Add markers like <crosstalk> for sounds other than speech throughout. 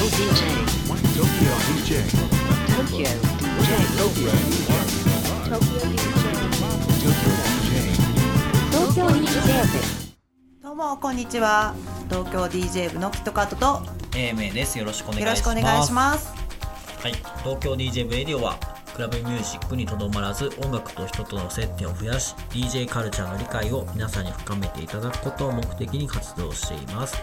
どうもこんにちは。東京 DJ 部のキットカットと英明です。よろしくお願いよろしします。くお願いします。はい、東京 DJ ブレディオはクラブミュージックにとどまらず音楽と人との接点を増やし DJ カルチャーの理解を皆さんに深めていただくことを目的に活動しています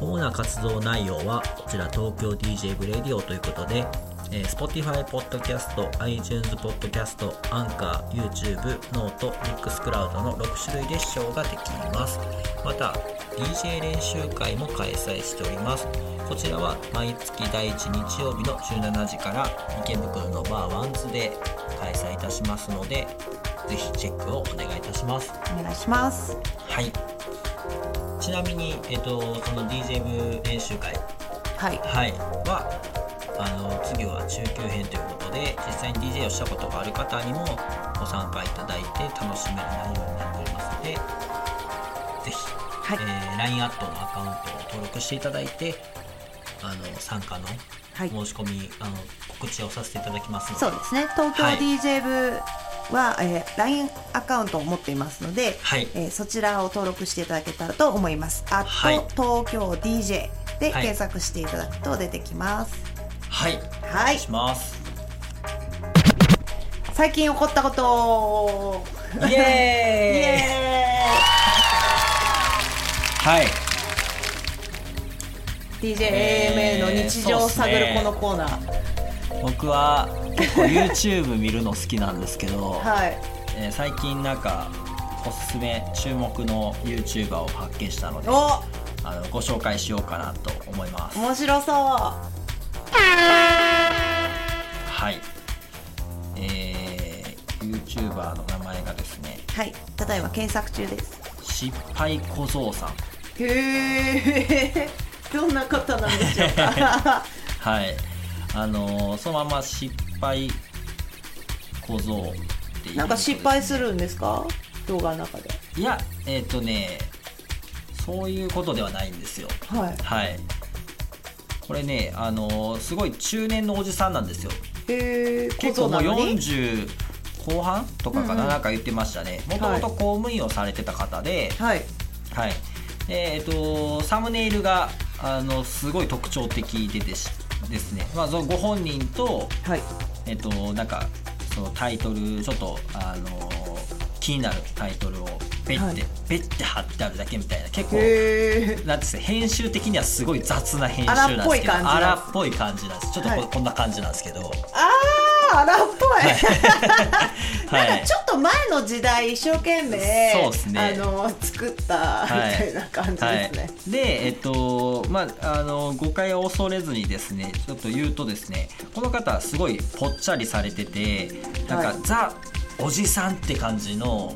主な活動内容はこちら東京 DJ ブレディオということで、えー Spotify ポッドキャスト iTunes ポッドキャストアンカー YouTube note Mixcloud の6種類で視聴ができます。また DJ 練習会も開催しております。こちらは毎月第1日曜日の17時から池袋のバーワンズで開催いたしますのでぜひチェックをお願いいたします。お願いします。はい。ちなみに、えっと、その DJ 部練習会、はい。はい、はあの次は中級編ということで実際に DJ をしたことがある方にもご参加いただいて楽しめる内容になっておりますのでぜひ、はい。えー LINE アットのアカウントを登録していただいてあの参加のはい。申し込み、あの告知をさせていただきますので。そうですね。東京はい。DJ 部は、えー LINE アカウントを持っていますので、はい。えーそちらを登録していただけたらと思います。あと、はい。東京 DJ ではい。検索していただくと出てきます。はい。はい。します。最近起こったこと。イイ。エーイ。<laughs> エはい。ーイ DJ え AMA ーの日常を探るこのコーナー、僕は結構 YouTube 見るの好きなんですけど、<laughs> はい。えー最近なんかおすすめ注目の YouTuber を発見したのでお。あのご紹介しようかなと思います。面白そうはい。えー、YouTuber の名前がですね。はい。ただいま検索中です。失敗小僧さん。へえ <laughs> どんな方なんでしょうか。<laughs> はい。あのーそのまま失敗小僧っていうなんか失敗するんですか？動画の中で。いやえっ、とねそういうことではないんですよ。はい。はいこれねあのーすごい中年のおじさんなんですよ。へえ結構もうのに？40後半とかかな、うんうん。なんか言ってましたね。もともと公務員をされてた方で、はい。はい。でえっとサムネイルがあのすごい特徴的でですですね、まあ、ご本人とはい。えっとなんかそのタイトルちょっとあの気になるタイトルをペッて、はい。ペッて貼ってあるだけみたいな結構なんですか編集的にはすごい雑な編集なんですけど荒っぽい感じなんです荒っぽい感じなんです。ちょっとこ,、はい。こんな感じなんですけど。あー荒っぽい、は <laughs> なんかちょっと前の時代一生懸命そうっすね。あの作ったみはい。たいな感じですね、はい、でえっとまああの誤解を恐れずにですねちょっと言うとですねこの方はすごいぽっちゃりされててなんか、はい。ザおじさんって感じの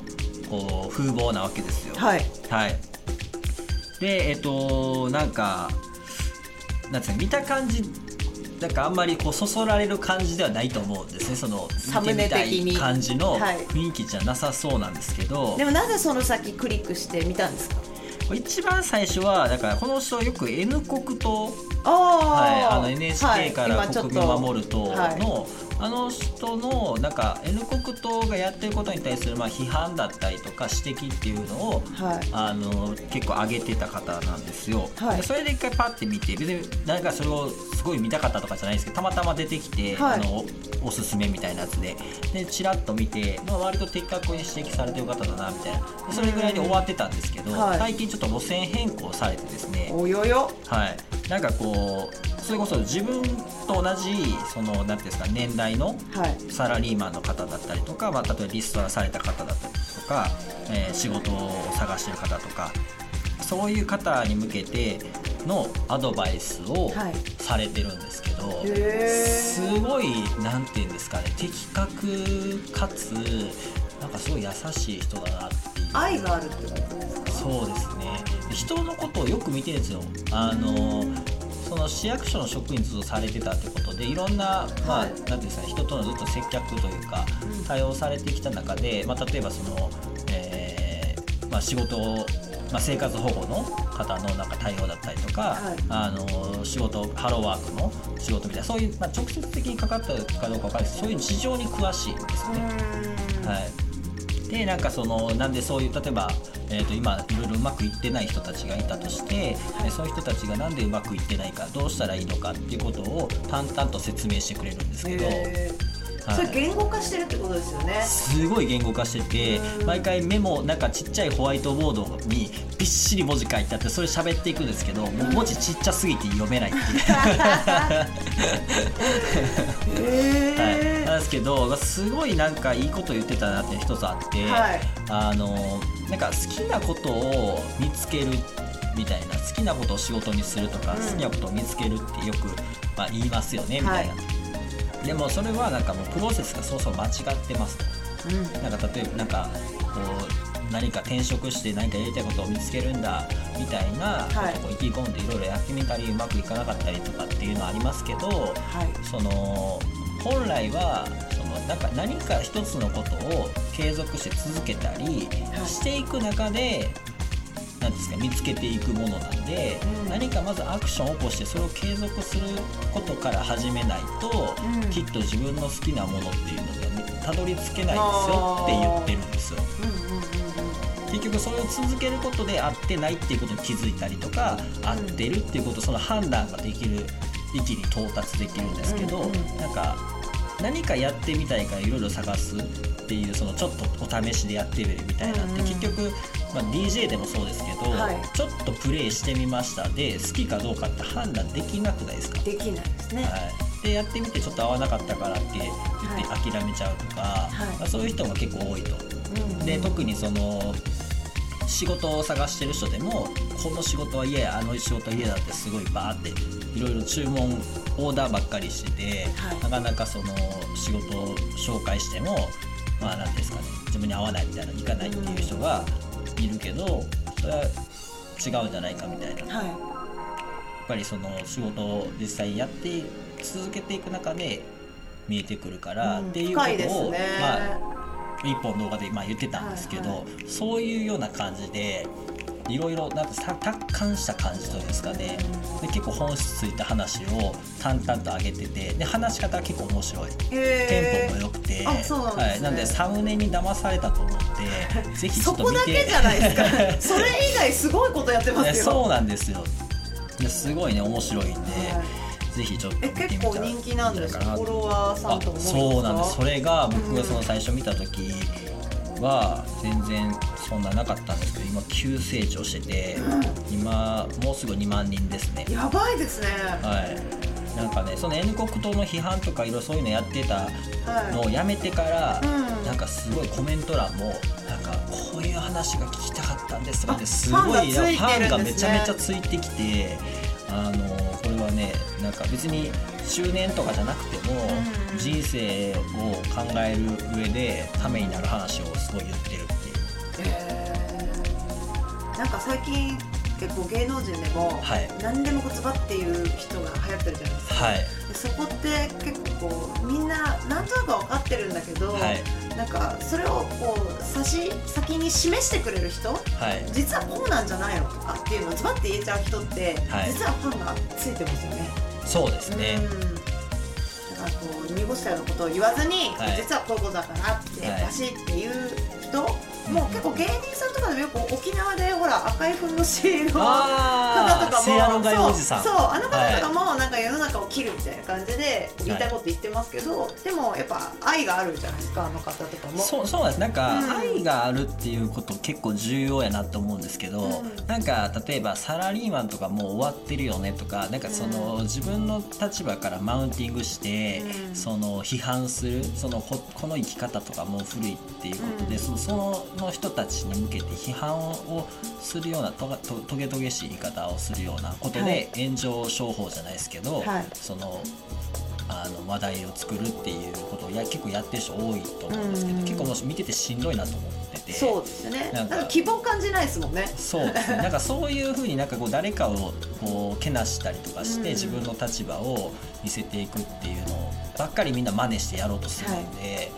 こう風貌なわけですよ。はい。はい。でえっとなんかなんつうの見た感じなんかあんまりこうそそられる感じではないと思うんですね。そのサムネ見てみた的にい感じのはい。雰囲気じゃなさそうなんですけど、でもなぜその先クリックしてみたんですか？一番最初はだからこの人よく N 国党あはい、あ、あの NHK から国と民守る党の、はいあの人のなんか N 国党がやってることに対するまあ批判だったりとか指摘っていうのをはい。あの結構上げてた方なんですよ、はい。でそれで一回パッて見て別になんかそれをすごい見たかったとかじゃないですけどたまたま出てきて、はい。あのおすすめみたいなやつで。でチラッと見て、まあ、割と的確に指摘されてる方だなみたいな。でそれぐらいで終わってたんですけど、はい。最近ちょっと路線変更されてですね。およよ。はい、なんかこうそれこそ自分と同じそのなんていうんですか年代のはい。サラリーマンの方だったりとか、まあ、例えばリストラされた方だったりとか、えー仕事を探してる方とかそういう方に向けてのアドバイスをはい。されてるんですけど、へすごいなんていうんですかね的確かつなんかすごい優しい人だなっていう。愛があるってことですか？そうですね。で人のことをよく見てるんですよ。あのその市役所の職員ずっとされてたってことでいろんな、まあはい。なんていうんですかね人とのずっと接客というか対応されてきた中で、まあ、例えばその、えーまあ、仕事まあ、生活保護の方のなんか対応だったりとか、はい。あの仕事ハローワークの仕事みたいなそういう、まあ、直接的にかかったかどうかわかんないです。けどそういう事情に詳しいんですよね。はい、でなんかそのなんでそういう例えば、えー、と今いろいろうまくいってない人たちがいたとして、でそういう人たちがなんでうまくいってないかどうしたらいいのかっていうことを淡々と説明してくれるんですけど。それ言語化してるってことですよね。すごい言語化しててうん。毎回メモなんかちっちゃいホワイトボードにびっしり文字書いてあってそれ喋っていくんですけどもう文字ちっちゃすぎて読めないっていう <laughs> <laughs> なんですけどまあすごいなんかいいこと言ってたなって一つあって、はい。あのなんか好きなことを見つけるみたいな好きなことを仕事にするとか、うん。好きなことを見つけるってよく、まあ、言いますよねみたいな、でもそれはなんかもうプロセスがそうそう間違ってますと。うん。なんか例えばなんかこう何か転職して何かやりたいことを見つけるんだみたいなはい。こう意気込んでいろいろやってみたりうまくいかなかったりとかっていうのはありますけど、はい。その本来はそのなんか何か一つのことを継続して続けたりはい。していく中でなんですか見つけていくものなんで、うん。何かまずアクションを起こしてそれを継続することから始めないと、うん。きっと自分の好きなものっていうのがたどり着けないですよって言ってるんですよ。結局それを続けることで合ってないっていうことに気づいたりとか、ん。合ってるっていうことその判断ができる域に到達できるんですけど、うんうんなんか何かやってみたいからいろいろ探すっていうそのちょっとお試しでやってみるみたいなって、うんうん。結局、まあ、DJ でもそうですけど、はい。ちょっとプレイしてみましたで好きかどうかって判断できなくないですか、できないですね。はい、でやってみてちょっと合わなかったからって言って諦めちゃうとか、い。まあそういう人が結構多いと。うん。で特にその仕事を探してる人でもこの仕事は嫌やあの仕事は嫌だってすごいバーっていろいろ注文オーダーばっかりしてて、はい。なかなかその仕事を紹介してもまあ何ですかね自分に合わないみたいないかないっていう人がいるけどそれは違うんじゃないかみたいな。やっはいぱりその仕事を実際やって続けていく中で見えてくるから、うん。っていうことを、ね。まあ一本動画でまあ言ってたんですけど、はいそういうような感じでいろいろなんかさ達観した感じというんですかね。で結構本質ついた話を淡々と上げててで話し方は結構面白い。テンポも良くて、あそうなね。はい、なんでサムネに騙されたと思ってぜひちょそっと見て。こだけじゃないですか <laughs> それ以外すごいことやってますよ。ねそうなんですよ。ですごいね面白いんで、はいぜひちょっとてみたら結構人気なんですか？フォロワーさんとそうなんです。それが僕うんがその最初見た時は全然そんななかったんですけど今急成長してて今もうすぐ2万人ですね。やばいですね。はい。なんかねその N 国党の批判とかいろいろそういうのやってたのはをやめてから、うん。なんかすごいコメント欄もなんかこういう話が聞きたかったんですとかってあすごいファンがめちゃめちゃついてきてあのこれはねなんか別に周年とかじゃなくても、うん人生を考える上でためになる話をすごい言ってるっていう。いへーなんか最近結構芸能人でも、はい。何でも言葉っていう人が流行ってるじゃないですか、はい。でそこって結構こうみんななんとなく分かってるんだけど、はい。なんかそれをこう差し先に示してくれる人はい。実はこうなんじゃないの？とかっていうのをズバッて言えちゃう人って、はい。実はファンがついてますよね。そうですね、うん。だからこう濁したようなことを言わずに、はい。実はこういうことだからって、はい。バシっていう人もう結構芸人さんとかでもよく沖縄でほら赤いふんどしの方とかもそうそうあの方とかもなんか世の中を切るみたいな感じで言いたいこと言ってますけど、でもやっぱ愛があるじゃないですかあの方とかも。そうそうなんです。なんか、うん。愛があるっていうこと結構重要やなと思うんですけど、うん。なんか例えばサラリーマンとかもう終わってるよねとかなんかその、自分の立場からマウンティングして、うん。その批判するそのここの生き方とかもう古いっていうことで、うん。そのそのの人たちに向けて批判をするようなとがとトゲトゲしい言い方をするようなことはい。で炎上商法じゃないですけど、はい。そのあの話題を作るっていうことをや結構やってる人多いと思うんですけど、うん。結構もう見ててしんどいなと思っててそうですよね。なんんか希望感じないですもんね。そうですね。なんかそういうふうになんかこう誰かをこうけなしたりとかして、うん。自分の立場を見せていくっていうのばっかりみんな真似してやろうとするんで、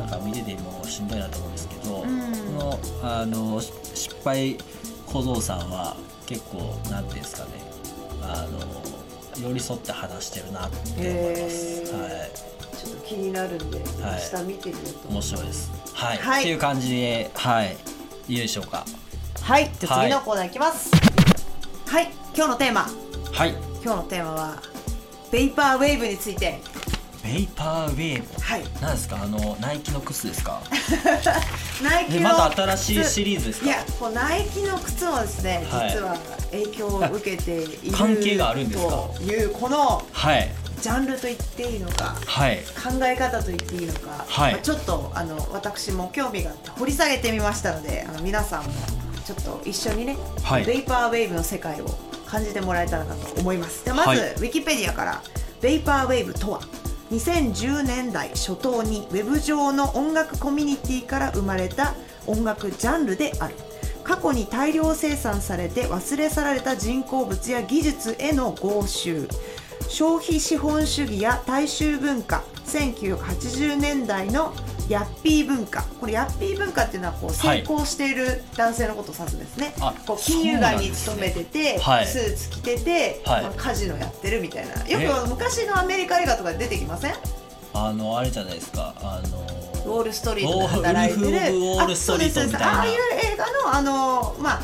なんか見ててもしんどいなと思うんですけど、うん。このあのし失敗小僧さんは結構なんていうんですかねあの寄り添って話してるなって思います、はい。ちょっと気になるんで、はい下見てみようと思面白いです。はい、はい。っていう感じではい。いいでしょうか。はい。じゃ次のコーナーいきます。はい。今日のテーマ。はい。今日のテーマはベイパーウェーブについてベイパーウェーブ。はい。なんですか？あのナイキの靴ですか？<laughs> ナイキまた新しいシリーズですか？いやこうナイキの靴もですね、はい。実は影響を受けている関係があるんですか？というこのはい。ジャンルと言っていいのかはい。考え方と言っていいのか、はい。まあちょっとあの私も興味があって掘り下げてみましたのであの皆さんもちょっと一緒にね、はい。ベイパーウェーブの世界を感じてもらえたらなと思います。でまず、はい。ウィキペディアからベイパーウェーブとは？2010年代初頭に web 上の音楽コミュニティから生まれた音楽ジャンルである。過去に大量生産されて忘れ去られた人工物や技術への合衆消費資本主義や大衆文化1980年代のヤッピー文化。これヤッピー文化っていうのはこうはい。成功している男性のことを指すんですね、あこう金融街に勤めてて、はい。スーツ着てて、はい。まあカジノやってるみたいな。えよく昔のアメリカ映画とかで出てきません？あのあれじゃないですか。あのウォールストリートで働いてる。ああいう映画のあのまあ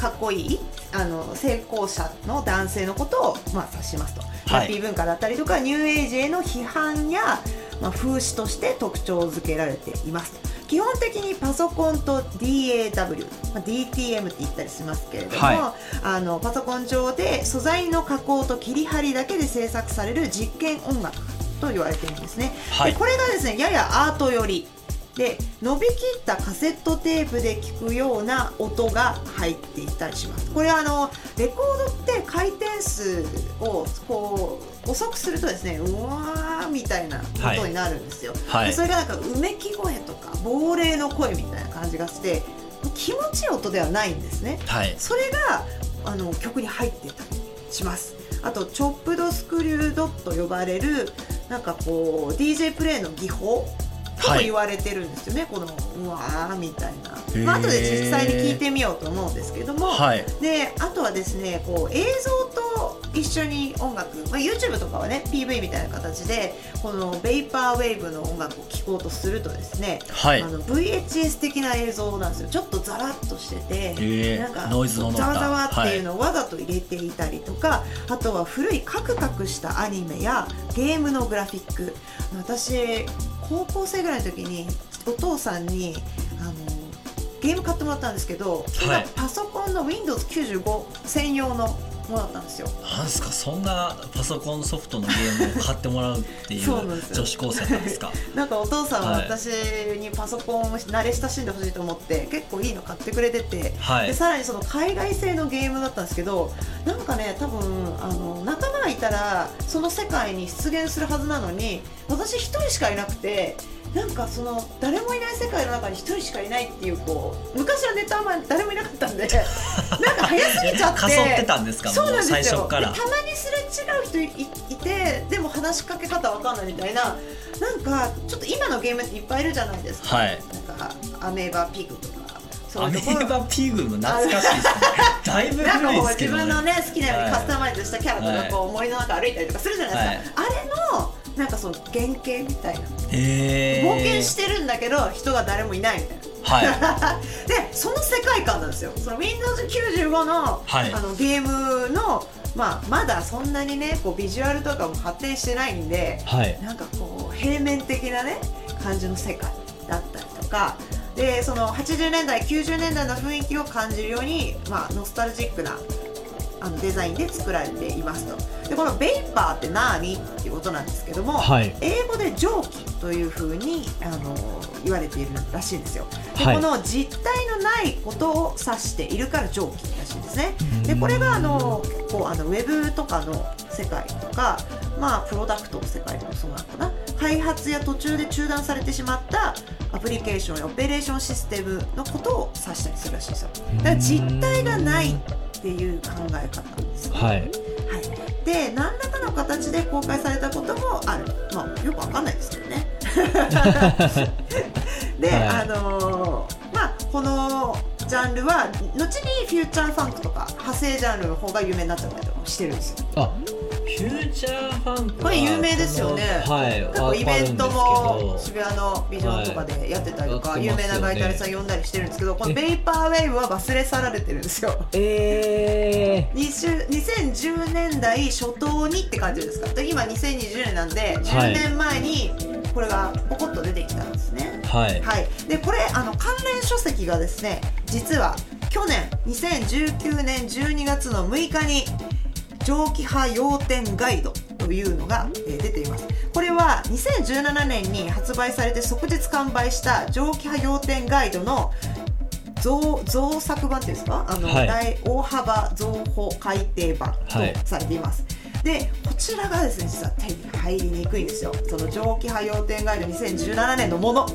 かっこいいあの成功者の男性のことを、まあ、指しますと、はい。ハッピー文化だったりとかニューエイジへの批判や、まあ、風刺として特徴づけられています。基本的にパソコンと DAW、まあ、DTM って言ったりしますけれども、はあのパソコン上で素材の加工と切り張りだけで制作される実験音楽と言われているんですね、はい。でこれがですねややアート寄りで伸びきったカセットテープで聞くような音が入っていたりします。これはあのレコードって回転数をこう遅くするとですねうわーみたいな音になるんですよ、はい。でそれがなんかうめき声とか亡霊の声みたいな感じがして気持ちいい音ではないんですね。はい。それがあの曲に入ってたりします。あとチョップドスクリュードと呼ばれるなんかこう DJ プレイの技法ともはい言われてるんですよね、このうわーみたいな、まあ後で実際に聞いてみようと思うんですけども、はい。であとはですねこう映像と一緒に音楽、まあ、YouTube とかはね PV みたいな形でこのベイパーウェーブの音楽を聴こうとするとですね、はい。あの VHS 的な映像なんですよ。ちょっとザラッとしてて、えーなんかノイズのざわざわっていうのをわざと入れていたりとか、あとは古いカクカクしたアニメやゲームのグラフィック。私高校生ぐらいの時にお父さんにあのゲーム買ってもらったんですけどはい。パソコンの Windows95 専用のものだったんですよ。なんすか？そんなパソコンソフトのゲームを買ってもらうっていう <laughs> 女子高生なんですか？<laughs> なんかお父さんははい。私にパソコンを慣れ親しんでほしいと思って結構いいの買ってくれてて、はい。でさらにその海外製のゲームだったんですけどなんかね多分あの仲間がいたらその世界に出現するはずなのに私一人しかいなくてなんかその誰もいない世界の中に一人しかいないっていうこう昔はネットあんまり誰もいなかったんで <laughs> なんか早すぎちゃってかそってたんですかそうもうんなですよ。最初から。でたまにすれ違う人いいてでも話しかけ方わかんないみたいななんかちょっと今のゲームっていっぱいいるじゃないですか、はい。なんかアメーバピグとか。そうアメーバピグも懐かしいですね。<laughs> だいぶなんか古いこう自ですけど分のね好きなようにカスタはマイズしたキャラとかこう森の中歩いたりとかするじゃないですか、あれのなんかその原型みたいな。えー、冒険してるんだけど人が誰もいないみたいな。は <laughs> でその世界観なんですよ。その Windows95 の,、はい。あのゲームの、まあ、まだそんなにねこうビジュアルとかも発展してないんでいはい。なんかこう平面的なね感じの世界だったりとか。でその80年代90年代の雰囲気を感じるように、まあ、ノスタルジックなあのデザインで作られていますと。でこのベイパーって何っていうことなんですけども、はい。英語で蒸気というふうにあの言われているらしいんですよ。で、はい。この実体のないことを指しているから蒸気らしいんですね。でこれがあの結構あのウェブとかの世界とかまあプロダクトの世界でもそうなのかな。開発や途中で中断されてしまったアプリケーションやオペレーションシステムのことを指したりするらしいんですよ。だから実体がないっていう考え方ですよはい。はい、で何らかの形で公開されたこともある、まあ、よくわかんないですけどね。<laughs> で、はい。あのーまあこのジャンルは後にフューチャーファンクとか派生ジャンルの方が有名になっちゃったりとかしてるんですよ。あフューチャーファンクはこれ有名ですよね。はいなんかイベントも渋谷のビジョンとかでやってたりとか、はい有名なガイタレさん呼んだりしてるんですけどこのえベイパーウェーブは忘れ去られてるんですよ。けどえ20 2010年代初頭にって感じですか？で今2020年なんで10年前にこれがポコッと出てきたんですね。ー、はい。はい、でこれあの関連書籍がですね実は去年2019年12月の6日に蒸気波要点ガイドというのが、えー出ています。これは2017年に発売されて即日完売した蒸気波要点ガイドの増増作版っていうんですか？あの、はい。大大幅増補改訂版はい。とされています、でこちらがですね実は手に入りにくいんですよ。その蒸気波要点ガイド2017年のもの。は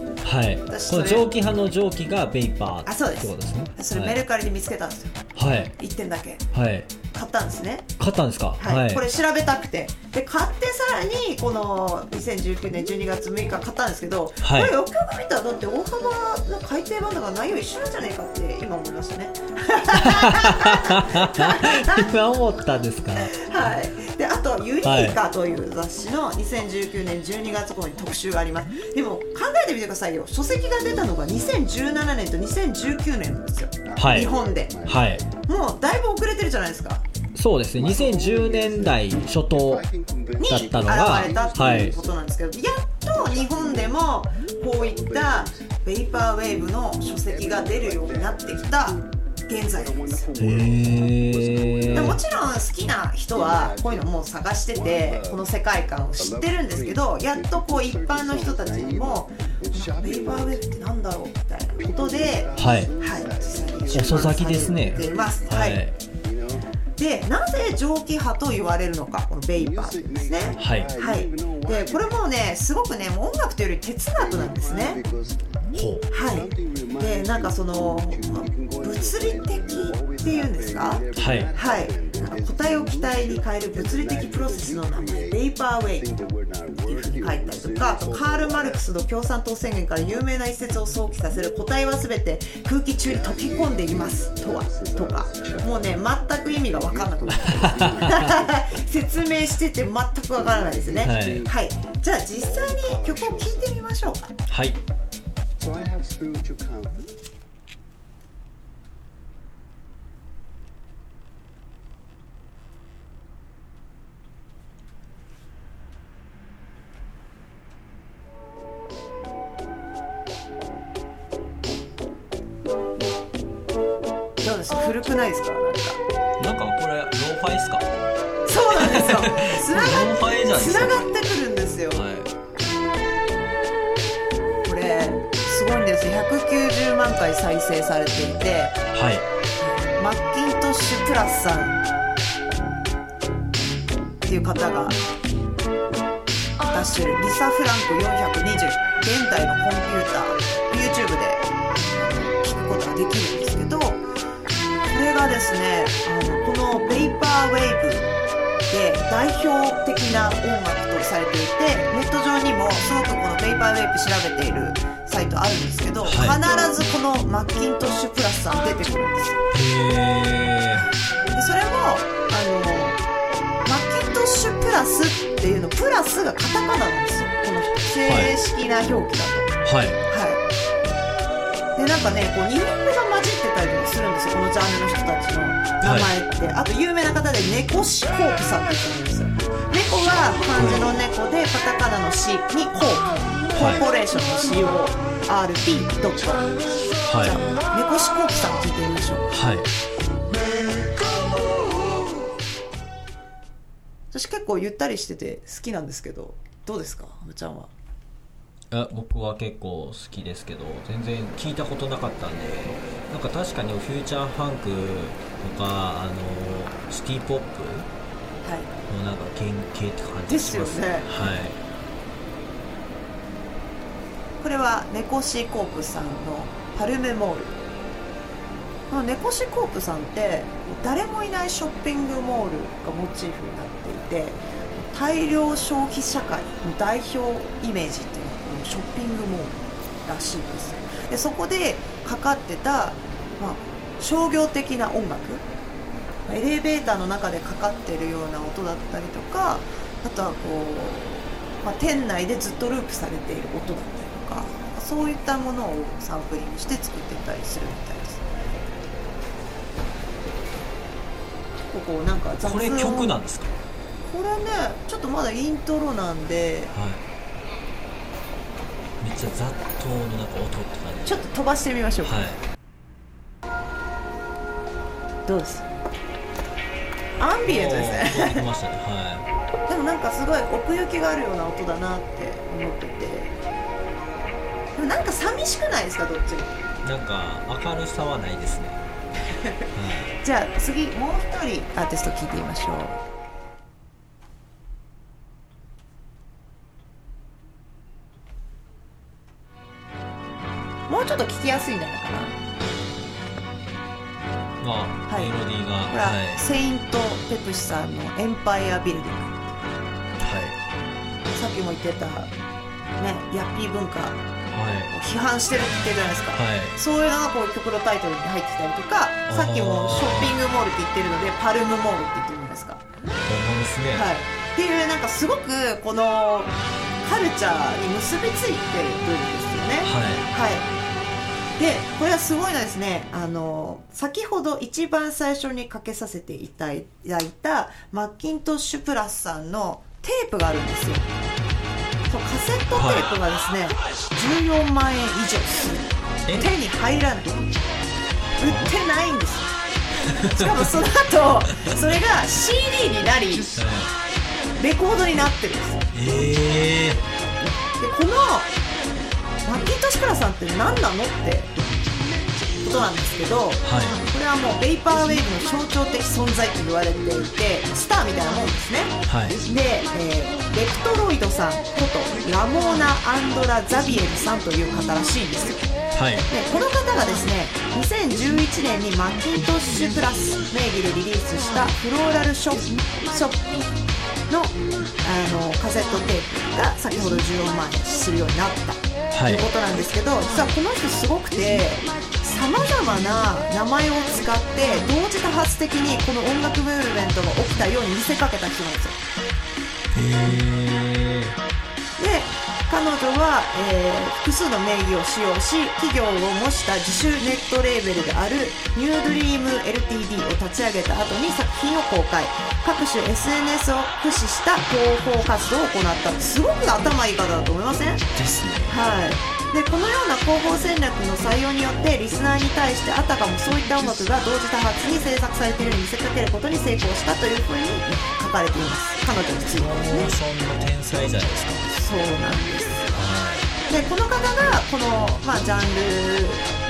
い。この蒸気派の蒸気がベイパーあそうですってことです。ねそれメルカリで見つけたんですよ、はい。1点だけ。はい買ったんですね。買ったんですか？はい、これ調べたくて。で買ってさらにこの2019年12月6日買ったんですけど、はい。これよくよく見たらだって大幅な改訂版だから内容一緒なんじゃないかって今思いましたね。<laughs> 今思ったんですか？はい。であと「ユニーカ」という雑誌の2019年12月号に特集があります。でも考えてみてくださいよ。書籍が出たのが2017年と2019年なんですよ、はい。日本で。はい。もうだいぶ遅れてるじゃないですかそうですね。2010年代初頭にだったのが現れたっていうことなんですけど、やっと日本でもこういったベイパーウェーブの書籍が出るようになってきた現在なんですもちろん好きな人はこういうのもう探しててこの世界観を知ってるんですけどやっとこう一般の人たちにもベイパーウェーブってなんだろうみたいなことで、はいはい、実際に遅咲きですね出版されています。ははいいでなぜ蒸気波と言われるのかこのベイパーですね。はい。はい、でこれもねすごくねもう音楽というより哲学なんですね。はい、でなんかその物理的っていうんですか？はい。はい個体を気体に変える物理的プロセスの名前ベイパーウェイブっていうふうに書いたりとかあとカール・マルクスの共産党宣言から有名な一節を想起させる個体は全て空気中に溶け込んでいます。とはとか。もうね全く意味が分かんなくなって <laughs> 説明してて全く分からないですね。はい。じゃあ実際に曲を聴いてみましょうか。はいつなローファイじゃがつながってくるんですよ。はい。これすごいんです。190万回再生されていて。はい。 Macintosh Plus さんっていう方が出してる Lisa Frank 420現代のコンピューター YouTube で聞くことができるんですけどこれがですねあのこのベイパーウェーブで代表的な音楽とされていてネット上にもすごくこのベイパーウェーブ調べているサイトあるんですけど、はい。必ずこのマッキントッシュプラスさん出てくるんです。よへでそれもあのマッキントッシュプラスっていうのプラスがカタカナなんですよ。この正式な表記だと。えはい。はい、でなんかねこう日本語がってたりとかするんですよこのジャンルの人たちの名前って、あと有名な方で猫シコープさんって言うんですよ。猫が漢字の猫でカタカナの「シ」に「コープ」コーポレーションの CORP ドット。はい。じゃあ猫シコープさん聞い。てみましょうはい。私結構ゆったりしてて好きなんですけどどうですかあむちゃんはあ僕は結構好きですけど全然聞い。たことなかったんでなんか確かにフューチャーファンクとかあのシティポップはい。のなんか原型って感じします。ですよね。はい。これはネコシコープさんのパルメモール。このネコシコープさんって誰もいないショッピングモールがモチーフになっていて大量消費社会の代表イメージっていうのはこのショッピングモールらしいんですでそこでかかってたまあ、商業的な音楽。エレベーターの中でかかってるような音だったりとかあとはこう、まあ、店内でずっとループされている音だったりとかそういったものをサンプリングして作っていたりするみたいです。こうなんかこれ曲なんですか？これねちょっとまだイントロなんで。はい。めっちゃ雑踏のなんか音って。感じちょっと飛ばしてみましょうか、はい。どうです？アンビエントですね。ね。はでもなんかすごい奥行きがあるような音だなって思ってて。でもなんか寂しくないですかどっちも？いなんか明るさはないですね、<laughs> はい。じゃあ次もう一人アーティスト聞いてみましょうちょっと聞きやすいんじゃないかな。まあ、はい。メロディーがこれは、はい。セイント・ペプシさんの「エンパイア・ビルディング」さっきも言ってたねヤッピー文化。をはい。批判してるって言ってるじゃないですか、はい。はいそういうのがこう曲のタイトルに入ってきたりとかさっきもショッピングモールって言ってるのでパルムモールって言ってるじゃないですか、ほんまですね、はい、っていうなんかすごくこのカルチャーに結びついてるんですよね。はい。はいでこれはすごいのはですね。あの先ほど一番最初にかけさせていただいたマッキントッシュプラスさんのテープがあるんですよ。そうカセットテープがですね、14万円以上す。るえ？手に入らない売ってないんですよ。しかもその後それが CD になりレコードになってるんですよ。ええでこのマッキントッシュプラスさんって何なのってことなんですけどはい。これはもうベイパーウェーブの象徴的存在と言われていてスターみたいなもんですね。はい。で、えーレクトロイドさんことラモーナ・アンドラ・ザビエルさんという方らしいんです。よはい。でこの方がですね2011年にマッキントッシュプラス名義でリリースしたフローラルショッショッピのあのカセットテープが先ほど14万円するようになったとはい。いうことなんですけど、実はこの人すごくてさまざまな名前を使って同時多発的にこの音楽ムーブメントが起きたように見せかけた人なんですよで彼女は、えー複数の名義を使用し企業を模した自主ネットレーベルであるニュードリーム LTD を立ち上げた後に作品を公開。各種 SNS を駆使した広報活動を行った。すごく頭いい方だと思いません？ですね。はい、でこのような広報戦略の採用によってリスナーに対してあたかもそういった音楽が同時多発に制作されているように見せかけることに成功したというふうに書かれています。彼女についてモですね。ーションの天才じゃないですかそうなんです。はでこの方がこの、まあ、ジャンル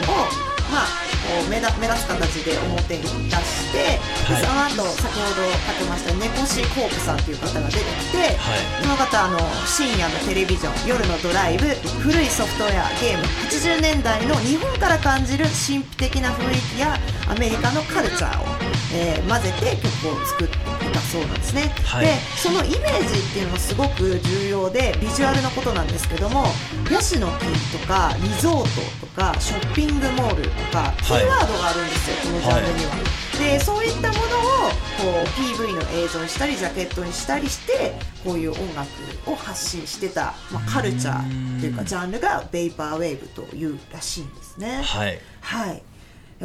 を、まあ、こう目立目立つ形で表に出して、ではい。その後先ほど書きましたネコシコープさんという方が出てきて、はい。その方あの深夜のテレビジョン夜のドライブ古いソフトウェアゲーム80年代の日本から感じる神秘的な雰囲気やアメリカのカルチャーを、えー混ぜて曲を作っていたそうなんですね、はい。でそのイメージっていうのもすごく重要でビジュアルのことなんですけどもヤシの木とかリゾートとかショッピングモールとかキーワードがあるんですよ、このジャンルには。でそういったものをこう PV の映像にしたりジャケットにしたりしてこういう音楽を発信してた、まあ、カルチャーっていうかジャンルがベイパーウェーブというらしいんですね。はい。はい、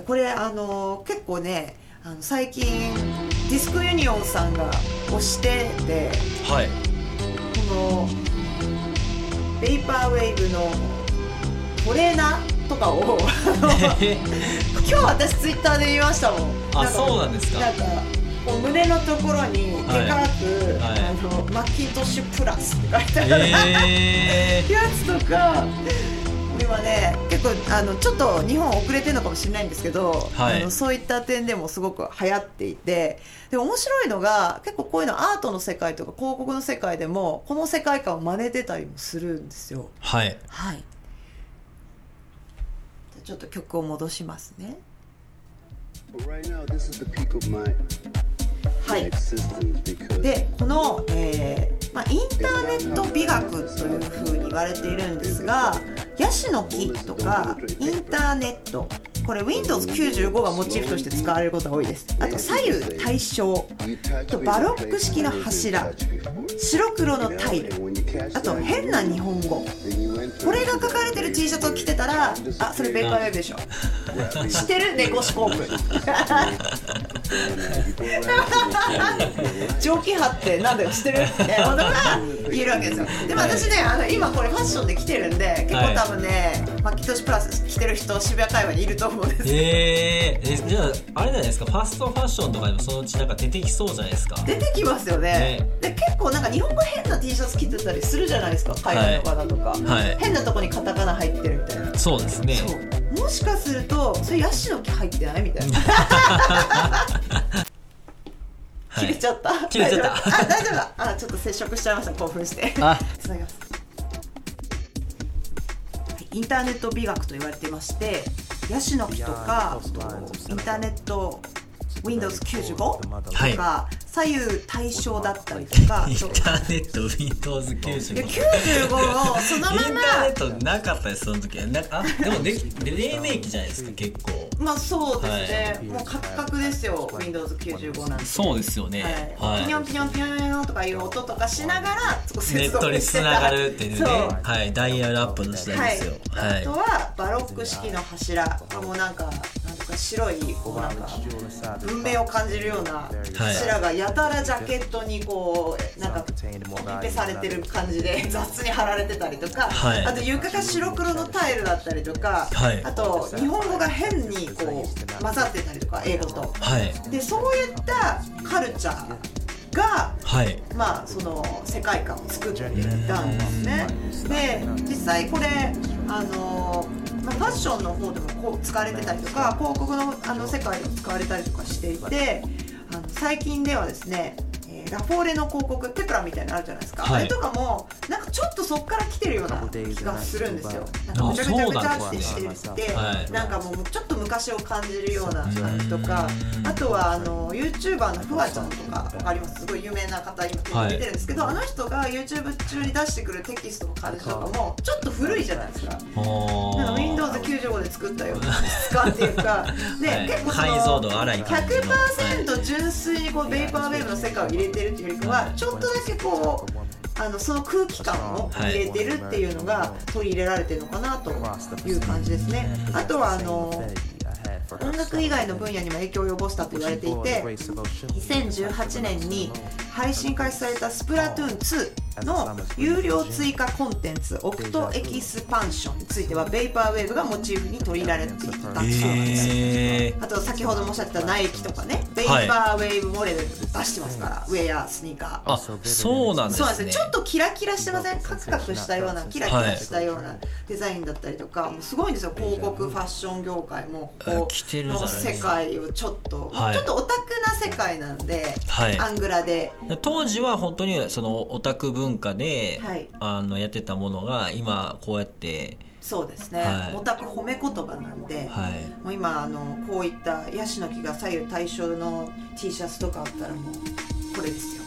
これあの結構ねあの最近ディスクユニオンさんが推しててはい。このベイパーウェーブのトレーナーとかを <laughs> 今日私ツイッターで見ましたもん。あかそうなんですか？なんか胸のところにでかく、はい。はい。あのマッキントッシュプラスって書いてある、えやつとか今ね結構あのちょっと日本遅れてるのかもしれないんですけど、はいあのそういった点でもすごく流行っていてで面白いのが結構こういうのアートの世界とか広告の世界でもこの世界観を真似てたりもするんですよ。ー、はいはいじゃあちょっと曲を戻しますね。But right now, this is the peak of my, はい。でこの、えーまあ、インターネット美学というふうに言われているんですがヤシの木とかインターネットこれ Windows95 がモチーフとして使われることが多いです。あと左右対称。あとバロック式の柱。白黒のタイル。あと変な日本語。これが書かれてる T シャツを着てたらあそれペーパーウェブでしょ。<laughs> 知ってる？ネゴシコープ蒸気波ってなんだよ知ってるみたいなことが言えるわけですよ。でも私ねあの今これファッションで着てるんで結構多分ね、マッキントッシュプラス着てる人渋谷界隈にいると思うんです。えー、えじゃああれじゃないですかファストファッションとかでもそのうちなんか出てきそうじゃないですか？出てきますよね。で結構なんか日本語変な T シャツ着てたりするじゃないですか？海外の方とか、はい。変なとこにカタカナ入ってるみたいな。そうですね。もしかするとそれヤシの木入ってないみたいな。は <laughs> い切れちゃった？切れちゃった。大丈夫？あ大丈夫だ。あちょっと接触しちゃいました。興奮して。あ。つなぎますインターネット美学と言われてましてヤシの木とかインターネット Windows95 とか、はい。左右対称だったりとか。インターネット Windows95 いや95をそのまま。インターネットなかったですその時なあでもでき黎明期じゃないですか結構。まあそうですね、はい。もうカクカクですよ Windows95 なんて。そうですよね。はい、ピニョはンピニョンピニョンとかいう音とかしながらそこいネットにつながるっていうね。はい。ダイヤルアップの時代ですよ。はい、あとははバロック式の柱。もうなんかとか白いこうなんか文明を感じるような柱がやたらジャケットにこうなんかコピペされてる感じで雑に貼られてたりとか、はい。あと床が白黒のタイルだったりとか、はい。あと日本語が変にこう混ざってたりとか英語と。いはい。でそういったカルチャーがはい。まあその世界観を作っていったんですね。で実際これあの、まあ、ファッションの方でもこう使われてたりとか広告のあの世界でも使われたりとかしていてあの最近ではですねえーラフォーレの広告テプラみたいなのあるじゃないですか、はい。あれとかもなんかちょっとそっから来てるような気がするんですよ。なんかあぐちゃぐちゃぐちゃってしてて、はい。なんかもうちょっと昔を感じるような感じとかうん。あとはあの YouTuber のフワちゃんとかわかります。すごい有名な方今はい出てるんですけど、あの人が YouTube 中に出してくるテキストの感じとかもちょっと古いじゃないですか。おなんかー Windows95 で作ったような質感っていうか、<laughs> で、はい。結構その100%純粋にこうベイパーウェーブの世界を入れてるっていうよりかは、ちょっとだけこうあのその空気感を入れてるっていうのが取り入れられてるのかなという感じですね。あとはあの音楽以外の分野にも影響を及ぼしたと言われていて2018年に配信開始されたスプラトゥーン2の有料追加コンテンツ Octo Expansion についてはベイパーウェーブがモチーフに取り入れられていたそうなんです。えー。あと先ほどもおっしゃってたナイキとかねベイパーウェーブモデル出してますから、ウェアスニーカー。あそうなんですね。そうなんですよちょっとキラキラしてませんカクカクしたようなキラキラしたようなデザインだったりとか、もうすごいんですよ。広告ファッション業界もこあ来てるじゃないですか。の世界をちょっと、はい。ちょっとオタクな世界なんで、はい。アングラで。当時は本当にそのオタク文化で、はい。あのやってたものが今こうやってそうですね、はい。オタク褒め言葉なんで、はい。もう今あのこういったヤシの木が左右対称の T シャツとかあったらもうこれですよ。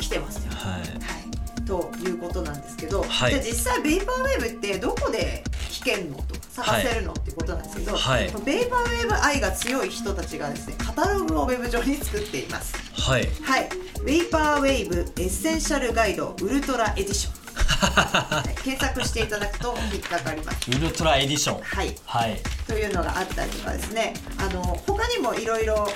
来てますよ。はい。はい、ということなんですけど、はい。じゃあ実際ベイパーウェーブってどこで聞けるのとか探せるの、っていうことなんですけど、はい。ベイパーウェーブ愛が強い人たちがですねカタログをウェブ上に作っています。はい。はい。 Vaporwave Essential Guide Ultra Edition、は <laughs> い検索していただくと引っかかります。 Ultra Edition。はい。はい。というのがあったりとかですね。あの他にもいろいろ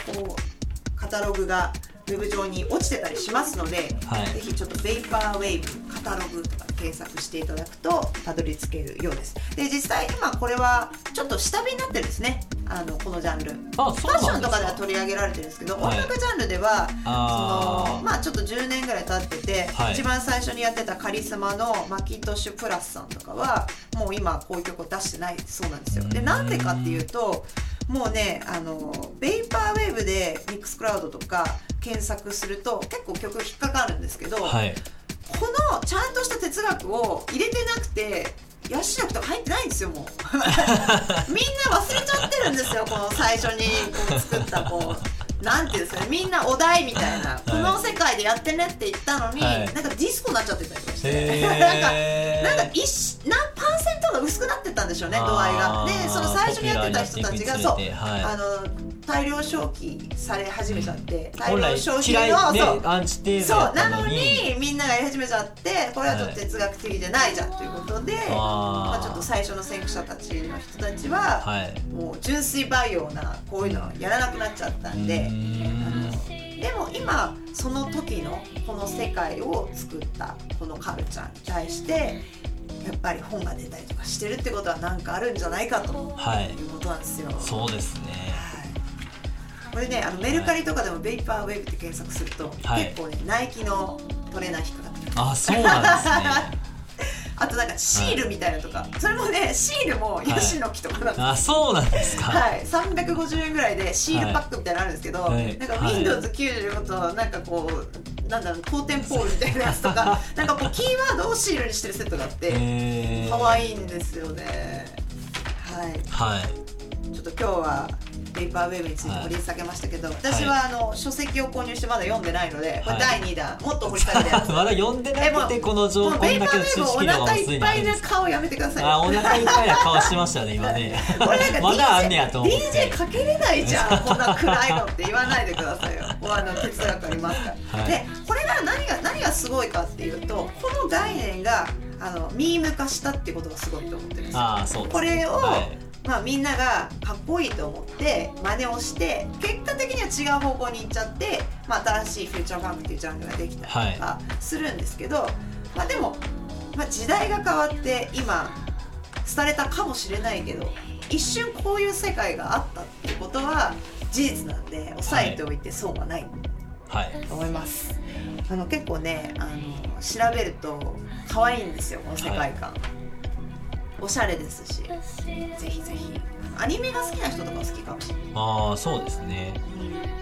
カタログがウェブ上に落ちてたりしますので、はい。ぜひちょっとベイパーウェーブカタログとか検索していただくとたどり着けるようです。で実際今これはちょっと下火になってるんですね。あのこのジャンル。あファッションとかでは取り上げられてるんですけど、はい。音楽ジャンルではそのまあちょっと10年ぐらい経ってて、はい。一番最初にやってたカリスマのマキントッシュプラスさんとかはもう今こういう曲を出してないそうなんですよ。でなんでかっていうともうねあのベイパーウェーブでミックスクラウドとか検索すると結構曲引っかかるんですけど、はいこのちゃんとした哲学を入れてなくてヤシの木とか入ってないんですよもう。<laughs> みんな忘れちゃってるんですよこの最初にこう作ったこうなんていうんですかねみんなお題みたいな、<laughs> この世界でやってねって言ったのに、はい。なんかディスコになっちゃってたりとかして、なんかなんか一何パーセントが薄くなってったんでしょうね度合いが。でその最初にやってた人たちがそう、はい。あの大量消費され始めちゃって、大量消費嫌いねのそう。アンチテーゼそうなののににみんながやり始めちゃってこれはちょっと哲学的じゃないじゃんということで、まあ、ちょっと最初の先駆者たちの人たちは、はい。もう純粋培養なこういうのはやらなくなっちゃったんで、うーん。あのでも今その時のこの世界を作ったこのカルチャーに対してやっぱり本が出たりとかしてるってことは何かあるんじゃないかとはいいうことなんですよ。そうですね。はい。これねあのメルカリとかでもベイパーウェーブって検索すると、はい。結構ねナイキのトレーナー引っかかってあそうなんですねあとなんかシールみたいなとか、それもねシールもヤシの木とかなんですよ。あそうなんですか、はい、350円ぐらいでシールパックみたいなのあるんですけど、はい。なんかはい Windows95 となんかこうなんだろう当店ポールみたいなやつとか <laughs> なんかこうキーワードをシールにしてるセットがあって可愛いんですよね。はい。はい。ちょっと今日はペーパーウェーブについて掘り下げましたけど、私はあの書籍を購入してまだ読んでないのでこれはい第2弾、もっと掘り下げるやつまだ読んでなくてこの情報こんだけの知ペーパーウェーブお腹薄いっぱいな顔やめてください。よあお腹いっぱいな顔してましたね今ね。これなんか DJ, まだあんねやと思って。DJ かけれないじゃんこんな暗いのって言わないでくださいよ。こうあの哲学ありますから、はい。でこれが何が何がすごいかっていうとこの概念があのミーム化したってことがすごいと思ってるんですよ。ああそうですこれを、はいまあ、みんながかっこいいと思って真似をして結果的には違う方向に行っちゃって、まあ、新しいフューチャーファンクっていうジャンルができたりとかするんですけど、まあ、でも、まあ、時代が変わって今廃れたかもしれないけど一瞬こういう世界があったっていうことは事実なんで押さえておいて損はない。はい。と思います。あの結構ねあの調べると可愛いんですよこの世界観、おしゃれですし。ぜひぜひ。アニメが好きな人とか好きかもしれない。ああそうですね。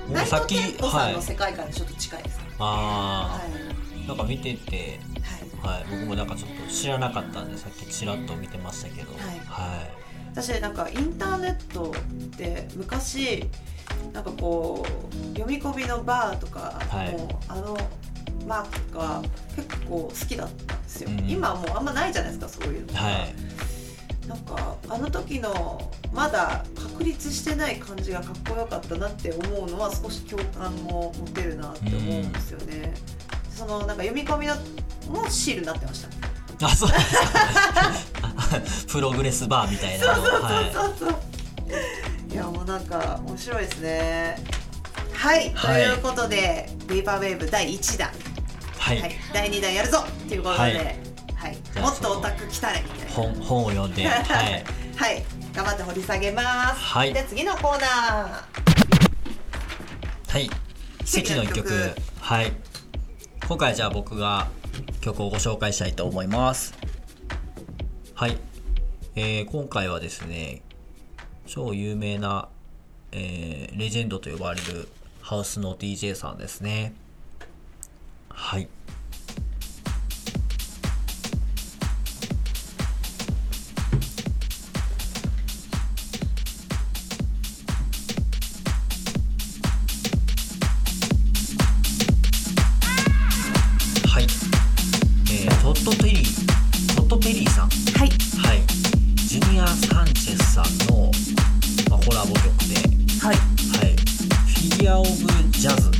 もう内さっきさはいんの世界観にちょっと近いですねあはあなんか見ててい、はい。はい。僕もなんかちょっと知らなかったんでさっきちらっと見てましたけど。はい。はい。私なんかインターネットで昔なんかこう読み込みのバーとかも、はい。あのマークが結構好きだったんですよ、うん。今はもうあんまないじゃないですかそういうのが、はい。なんかあの時のまだ確立してない感じがかっこよかったなって思うのは少し共感も持てるなって思うんですよね、そのなんか読み込みのもシールになってました。あそう。プログレスバーみたいなの。はいそうそうい。やもうなんか面白いですね。はい、はい。ということで「ベイパーウェーブ第1弾、はい、はい、第2弾やるぞ。っていうことで、ははい。もっとオタク来たれみたいな。本本を読んで。はい。はい、頑張って掘り下げます。はい。で次のコーナー。はい。奇跡の一曲。はい。今回じゃあ僕が曲をご紹介したいと思います。はい、えー今回はですね超有名な、えーレジェンドと呼ばれるハウスの DJ さんですね。はいはい、はい。はい、フィギュア・オブ・ジャズ。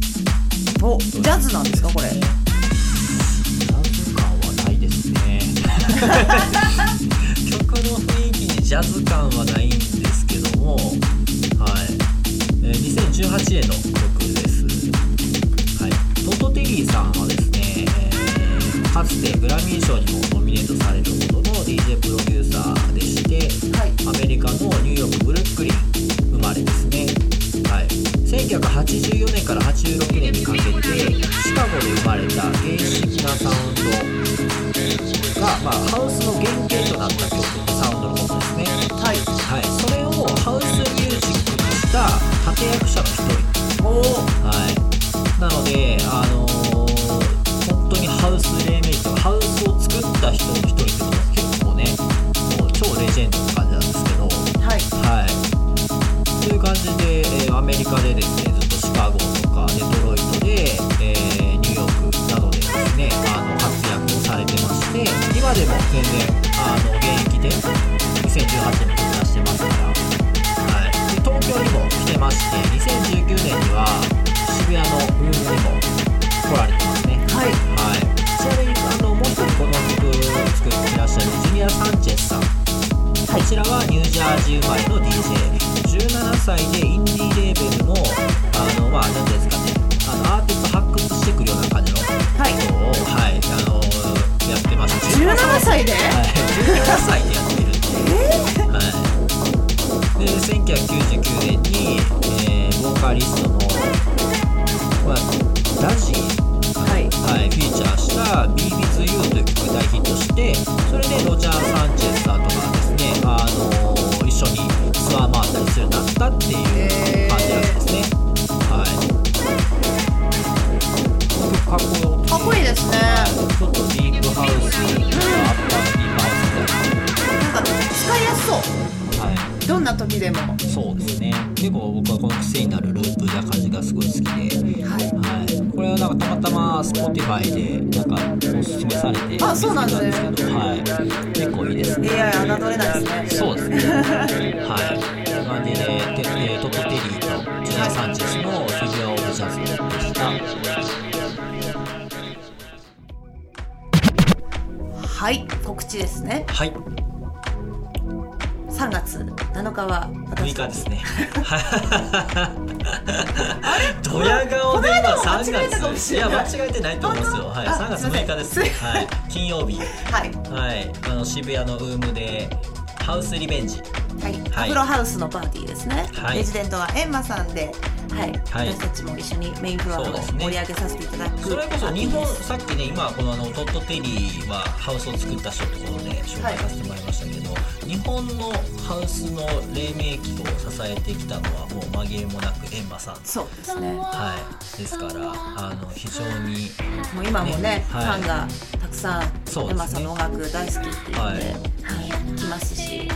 お、ジャズなんですかこれ？ジャズ感はないですね。曲の雰囲気にジャズ感はないんですけども、はい、えー2018年の曲です。はい、トット・テリーさんはですね、えーかつてグラミー賞にもノミネートされるほどの DJ プロデューサーでして、はい。アメリカのニューヨークブルックリン84年から86年にかけてシカゴで生まれた原始的なサウンドが、まあ、ハウスの原型となった曲サウンドのことですね、はい。はい、それをハウスミュージックにした立役者の一人在内ま Spotify でなんかおすすめされてあそうなんですけど、はい、結構いいですね AI 侮れないですねそうですね。はい。な感じで、てえートップテリーとジュニア・サンチェスのフィギュア・オブ・ジャズでした。はい告知ですねはい。3月7日は6私日ですね。あれ？ドヤ顔で今この間も3間違えたかも月。いや、間違えてないと思いますよ。はい。あ3月6日ですはい。金曜日。はいはい。あの、渋谷のウームで、ハウスリベンジ。はい、はいアフロハウスのパーティーですね、はいレジデントはエンマさんで、はいはい私たちも一緒にメインフロアを盛り上げさせていただくそれこそ日本さっきね今このあのトットテリーはハウスを作った人ってことで紹介させてもらいましたけど、日本のハウスの黎明期を支えてきたのはもう紛れもなくエンマさん。そうですね。はい。ですからあの非常にもう今もねねはい。ファンがたくさん、エンマさんの音楽大好きって言って、ははい。い来ますし。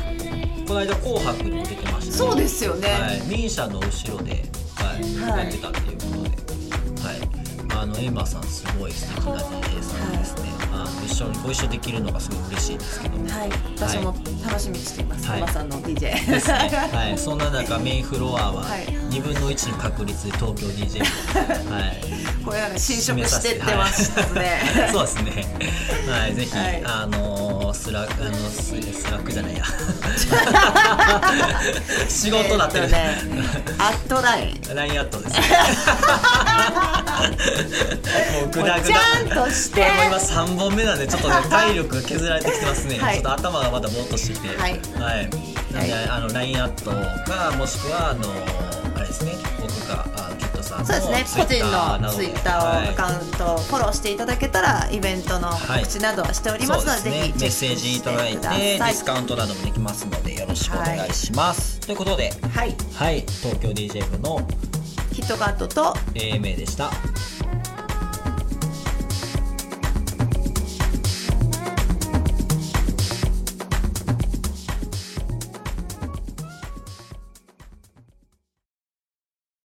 この間「紅白」にも出てましたそうですよね。はい、ミーシャの後ろで、はいはい。やってたっていうことで、はい、あのエンマさんすごい素敵な DJ さんですね、あの一緒にご一緒できるのがすごい嬉しいですけど。はい。私も楽しみにしています、はい。エンマさんの DJ ですね。はい、<laughs> そんな中メインフロアははい。2分の1の確率で東京 DJ を、<laughs> はい、これなんか侵食してってますね、はい。<laughs> そうですね。はい、ぜひ、はい。あのースラあのススラックじゃないや。<laughs> 仕事なってる。えーとねアットラインラインアットですね。<laughs> もうグダグダ。ちゃんとしてもう今三本目なんでちょっとね体力が削られてきてますね。はいちょっと頭がまだぼーっとしてて。はいはい。なんで、あのラインアットかもしくはあのあれですね。僕があさんのそうですね。個人のツイッターアカウントをフォローしていただけたらイベントの告知などはしておりますので、ぜひメッセージいただいてディスカウントなどもできますのでよろしくお願いします、ということではい。はい。東京 DJ 部のヒットカットと AMA でした